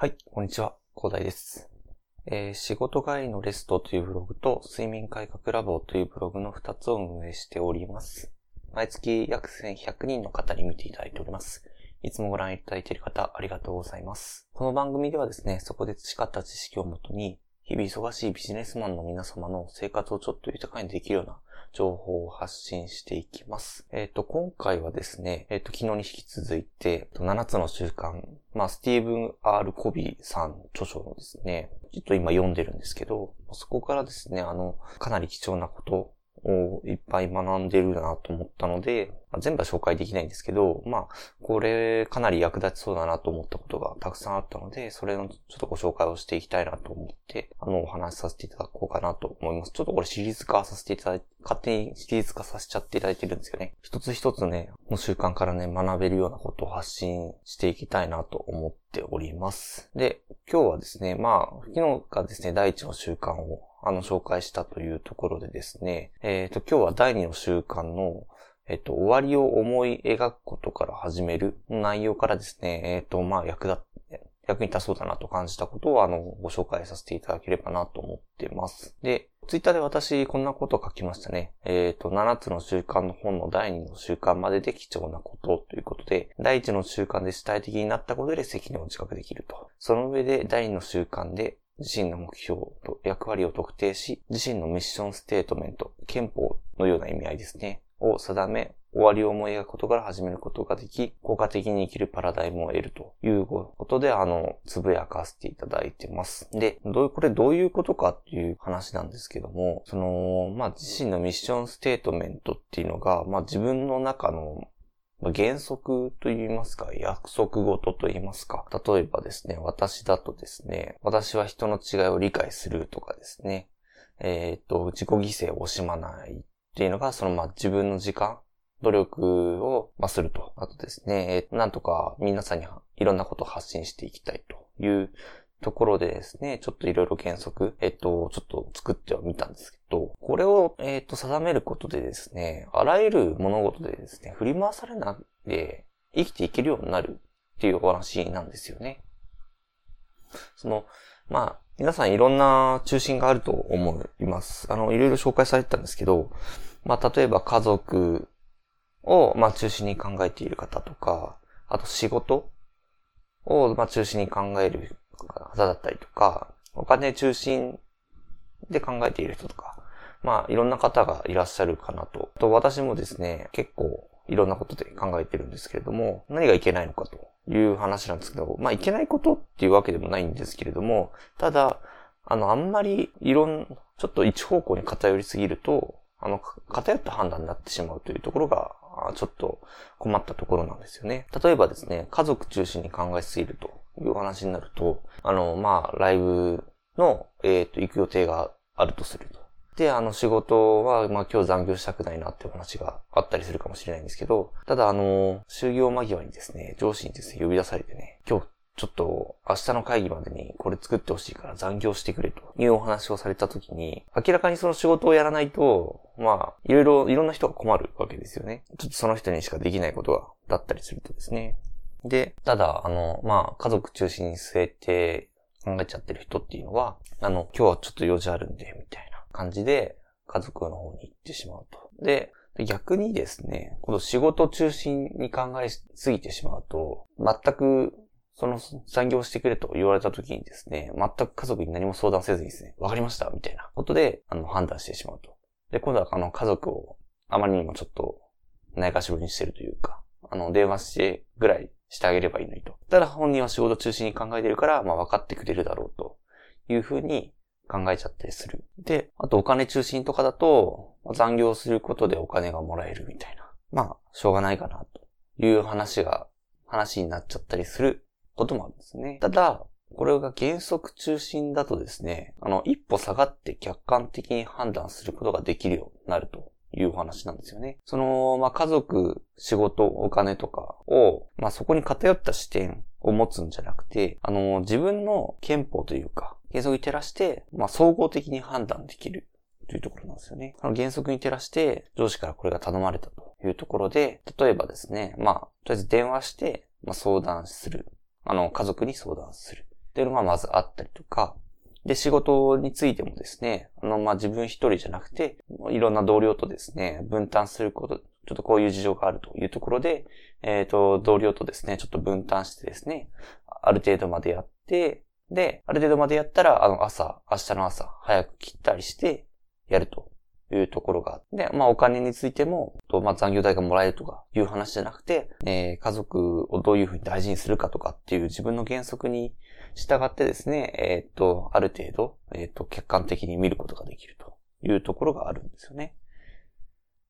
はい、こんにちは、広大です。えー仕事帰りのレストというブログと睡眠改革ラボというブログの2つを運営しております。毎月約1100人の方に見ていただいております。いつもご覧いただいている方、ありがとうございます。この番組ではですね、そこで培った知識をもとに、日々忙しいビジネスマンの皆様の生活をちょっと豊かにできるような情報を発信していきます。えっ、と、今回はですね、えっ、と、昨日に引き続いて、7つの習慣、まあ、スティーブン・ R・ コビーさん著書のですね、ちょっと今読んでるんですけど、そこからですね、あの、かなり貴重なことをいっぱい学んでるなと思ったので、ま全部は紹介できないんですけど、まあ、これかなり役立ちそうだなと思ったことがたくさんあったので、それのちょっとご紹介をしていきたいなと思って、あの、お話しさせていただこうかなと思います。ちょっとこれシリーズ化させていただいて、勝手にシリーズ化させちゃっていただいてるんですよね。一つ一つね、の習慣からね、学べるようなことを発信していきたいなと思っております。で、今日はですね、まあ、昨日がですね、第一の習慣をあの、紹介したというところでですね、えっ、と、今日は第二の習慣の、えっ、と、終わりを思い描くことから始める内容からですね、えっ、と、まあ、役立役に立そうだなと感じたことを、あの、ご紹介させていただければなと思ってます。で、ツイッターで私、こんなことを書きましたね。えっ、と、7つの習慣の本の第2の習慣までで貴重なことということで、第1の習慣で主体的になったことで責任を自覚できると。その上で第2の習慣で自身の目標と役割を特定し、自身のミッションステートメント、憲法のような意味合いですね、を定め、終わりを思い描くことから始めることができ、効果的に生きるパラダイムを得るということで、あの、つぶやかせていただいてます。で、どう、これどういうことかっていう話なんですけども、その、まあ、自身のミッションステートメントっていうのが、まあ、自分の中の原則と言いますか、約束事と言いますか。例えばですね、私だとですね、私は人の違いを理解するとかですね、えっ、と、自己犠牲を惜しまないっていうのが、そのまあ自分の時間、努力を、まあ、すると。あとですね、えーなんとか皆さんにいろんなことを発信していきたいというところでですね、ちょっといろいろ原則、えっと、ちょっと作ってはみたんですけど、これを、えっと、定めることでですね、あらゆる物事でですね、振り回されないで生きていけるようになるっていうお話なんですよね。その、まあ、皆さんいろんな中心があると思います。あの、いろいろ紹介されてたんですけど、まあ、例えば家族を、まあ、中心に考えている方とか、あと仕事を、まあ、中心に考える方だったりとか、お金中心で考えている人とか、まあ、いろんな方がいらっしゃるかなと。と私もですね、結構いろんなことで考えてるんですけれども、何がいけないのかという話なんですけど、まあ、いけないことっていうわけでもないんですけれども、ただ、あの、あんまりいろん、ちょっと一方向に偏りすぎると、あの、偏った判断になってしまうというところが、あちょっと困ったところなんですよね。例えばですね、家族中心に考えすぎるという話になると、あの、まあ、ライブの、えっ、と、行く予定があるとすると。で、あの、仕事は、まあ、今日残業したくないなっていう話があったりするかもしれないんですけど、ただ、あの、就業間際にですね、上司にですね、呼び出されてね、今日、ちょっと明日の会議までにこれ作ってほしいから残業してくれというお話をされたときに、明らかにその仕事をやらないと、まあ、いろいろ、いろんな人が困るわけですよね。ちょっとその人にしかできないことが、だったりするとですね。で、ただ、あの、まあ、家族中心に据えて考えちゃってる人っていうのは、あの、今日はちょっと用事あるんで、みたいな感じで、家族の方に行ってしまうと。で、逆にですね、この仕事中心に考えすぎてしまうと、全くその残業してくれと言われた時にですね、全く家族に何も相談せずにですね、わかりましたみたいなことで、あの、判断してしまうと。で、今度はあの、家族をあまりにもちょっと、ないがしろにしてるというか、あの、電話してぐらいしてあげればいいのにと。ただ本人は仕事中心に考えてるから、まあ分かってくれるだろうというふうに考えちゃったりする。で、あとお金中心とかだと、残業することでお金がもらえるみたいな。まあ、しょうがないかなという話が、話になっちゃったりすることもあるんですね。ただ、これが原則中心だとですね、あの、一歩下がって客観的に判断することができるようになるという話なんですよね。その、まあ、家族、仕事、お金とかを、まあ、そこに偏った視点を持つんじゃなくて、あの、自分の憲法というか、原則に照らして、まあ、総合的に判断できるというところなんですよね。あの原則に照らして、上司からこれが頼まれたというところで、例えばですね、まあ、とりあえず電話して、まあ、相談する。あの、家族に相談する。っていうのがまずあったりとか、で、仕事についてもですね、あの、まあ、自分一人じゃなくて、いろんな同僚とですね、分担すること、ちょっとこういう事情があるというところで、えっ、ー、と、同僚とですね、ちょっと分担してですね、ある程度までやって、で、ある程度までやったら、あの、朝、明日の朝、早く切ったりして、やるというところがあって、まあお金についても、とまあ残業代がもらえるとかいう話じゃなくて、えー、家族をどういうふうに大事にするかとかっていう自分の原則に従ってですね、えっ、と、ある程度、えっ、と、客観的に見ることができるというところがあるんですよね。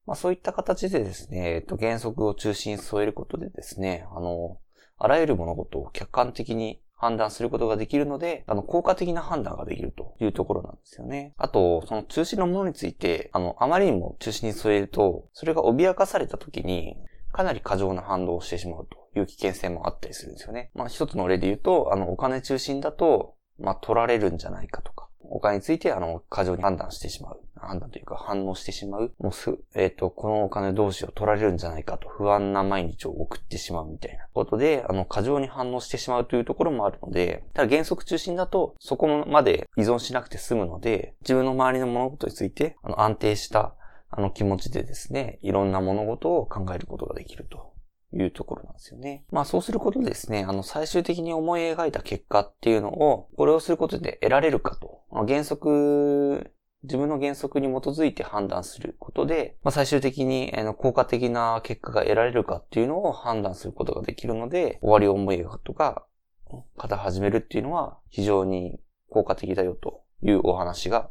まあそういった形でですね、えっ、と、原則を中心に添えることでですね、あの、あらゆる物事を客観的に判断することができるので、あの、効果的な判断ができるというところなんですよね。あと、その中心のものについて、あの、あまりにも中心に添えると、それが脅かされた時に、かなり過剰な反応をしてしまうという危険性もあったりするんですよね。まあ一つの例で言うと、あの、お金中心だと、まあ取られるんじゃないかとか、お金について、あの、過剰に判断してしまう。判断というか反応してしまう。もうす、えっ、ー、と、このお金どうしよう取られるんじゃないかと不安な毎日を送ってしまうみたいなことで、あの、過剰に反応してしまうというところもあるので、ただ原則中心だと、そこまで依存しなくて済むので、自分の周りの物事について、あの、安定した、あの気持ちでですね、いろんな物事を考えることができるというところなんですよね。まあそうすることでですね、あの最終的に思い描いた結果っていうのを、これをすることで得られるかと。原則、自分の原則に基づいて判断することで、まあ、最終的に効果的な結果が得られるかっていうのを判断することができるので、終わりを思い描くとか、型始めるっていうのは非常に効果的だよというお話が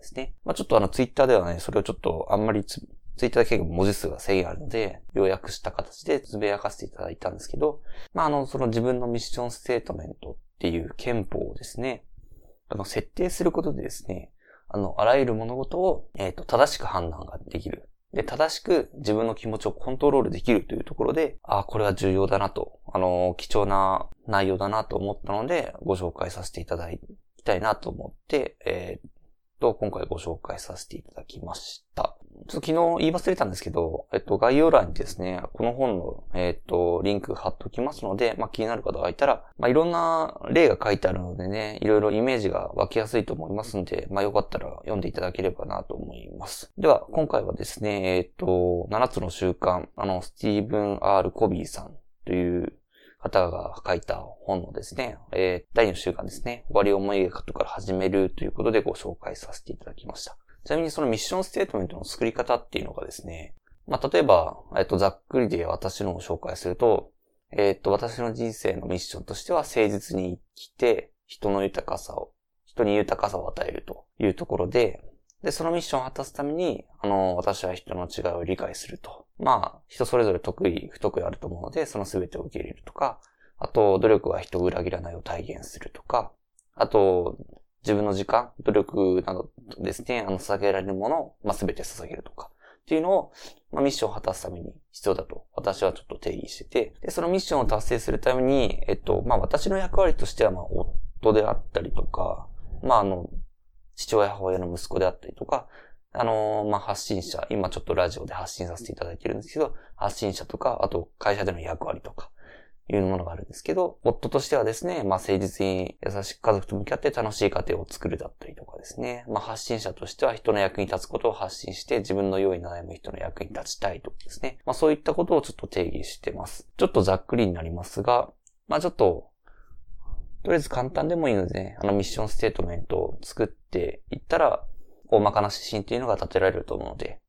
ですね。まあ、ちょっとあのツイッターではね、それをちょっとあんまりツイッターだけ文字数が制限あるので、要約した形でつぶやかせていただいたんですけど、まあ、あの、その自分のミッションステートメントっていう憲法をですね、あの、設定することでですね、あの、あらゆる物事を、えっ、ー、と、正しく判断ができる。で、正しく自分の気持ちをコントロールできるというところで、あ、これは重要だなと、あの、貴重な内容だなと思ったので、ご紹介させていただきたいなと思って、えー、と、今回ご紹介させていただきました。ちょっと昨日言い忘れたんですけど、えっと、概要欄にですね、この本の、えっと、リンク貼っておきますので、まあ、気になる方がいたら、まあ、いろんな例が書いてあるのでね、いろいろイメージが湧きやすいと思いますんで、まあ、よかったら読んでいただければなと思います。では、今回はですね、えっと、7つの習慣、あの、スティーブン・ R・ コビーさんという方が書いた本のですね、えー、第2の習慣ですね、終わり思い描くから始めるということでご紹介させていただきました。ちなみにそのミッションステートメントの作り方っていうのがですね、まあ、例えば、えっと、ざっくりで私のを紹介すると、えっと、私の人生のミッションとしては誠実に生きて、人の豊かさを、人に豊かさを与えるというところで、で、そのミッションを果たすために、あの、私は人の違いを理解すると。まあ、人それぞれ得意、不得意あると思うので、その全てを受け入れるとか、あと、努力は人を裏切らないを体現するとか、あと、自分の時間、努力などですね、あの、捧げられるものを、まあ、全て捧げるとか、っていうのを、まあ、ミッションを果たすために必要だと、私はちょっと定義してて、で、そのミッションを達成するために、えっと、まあ、私の役割としては、まあ、夫であったりとか、まあ、あの、父親、母親の息子であったりとか、あのまあ、発信者、今ちょっとラジオで発信させていただいてるんですけど、発信者とか、あと会社での役割とか、いうものがあるんですけど、夫としてはですね、まあ、誠実に優しく家族と向き合って楽しい家庭を作るだったりとかですね、まあ、発信者としては人の役に立つことを発信して自分の用意悩む人の役に立ちたいとかですね、まあ、そういったことをちょっと定義してます。ちょっとざっくりになりますが、まあ、ちょっと、とりあえず簡単でもいいので、あのミッションステートメントを作っていったら、大まかな指針っていうのが立てられると思うので、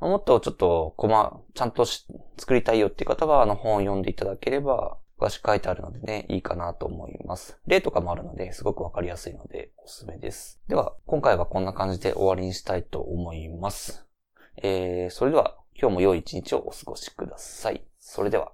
もっとちょっと、こま、ちゃんと作りたいよっていう方は、あの本を読んでいただければ、詳しく書いてあるのでね、いいかなと思います。例とかもあるので、すごくわかりやすいので、おすすめです。では、今回はこんな感じで終わりにしたいと思います。えー、それでは、今日も良い一日をお過ごしください。それでは。